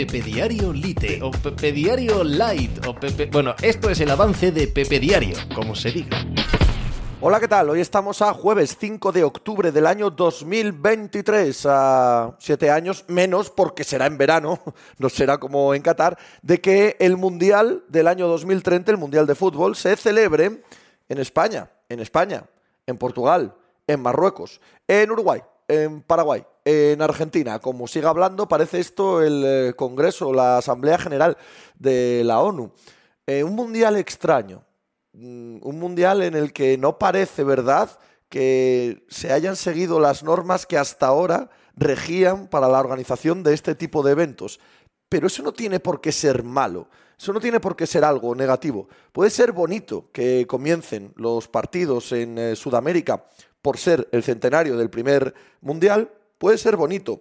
Pepe Diario Lite o Pepe Diario Light o Pepe... Bueno, esto es el avance de Pepe Diario, como se diga. Hola, ¿qué tal? Hoy estamos a jueves 5 de octubre del año 2023, a siete años menos, porque será en verano, no será como en Qatar, de que el Mundial del año 2030, el Mundial de Fútbol, se celebre en España, en España, en Portugal, en Marruecos, en Uruguay, en Paraguay, en Argentina. Como siga hablando, parece esto el eh, Congreso, la Asamblea General de la ONU. Eh, un mundial extraño, mm, un mundial en el que no parece verdad que se hayan seguido las normas que hasta ahora regían para la organización de este tipo de eventos. Pero eso no tiene por qué ser malo, eso no tiene por qué ser algo negativo. Puede ser bonito que comiencen los partidos en eh, Sudamérica por ser el centenario del primer mundial, puede ser bonito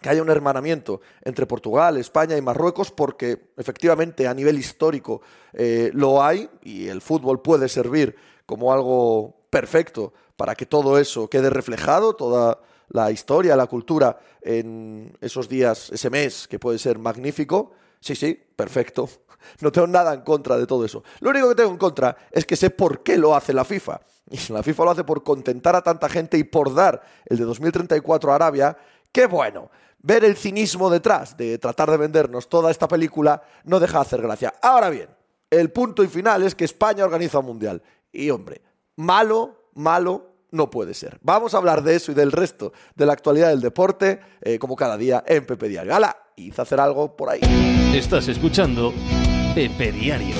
que haya un hermanamiento entre Portugal, España y Marruecos, porque efectivamente a nivel histórico eh, lo hay y el fútbol puede servir como algo perfecto para que todo eso quede reflejado, toda la historia, la cultura en esos días, ese mes que puede ser magnífico. Sí, sí, perfecto. No tengo nada en contra de todo eso. Lo único que tengo en contra es que sé por qué lo hace la FIFA. Y la FIFA lo hace por contentar a tanta gente y por dar el de 2034 a Arabia. ¡Qué bueno! Ver el cinismo detrás de tratar de vendernos toda esta película no deja de hacer gracia. Ahora bien, el punto y final es que España organiza un mundial. Y hombre, malo, malo, no puede ser. Vamos a hablar de eso y del resto de la actualidad del deporte, eh, como cada día en Pepe Diario. ¡Hala! Hice hacer algo por ahí. Estás escuchando Pepe Diario.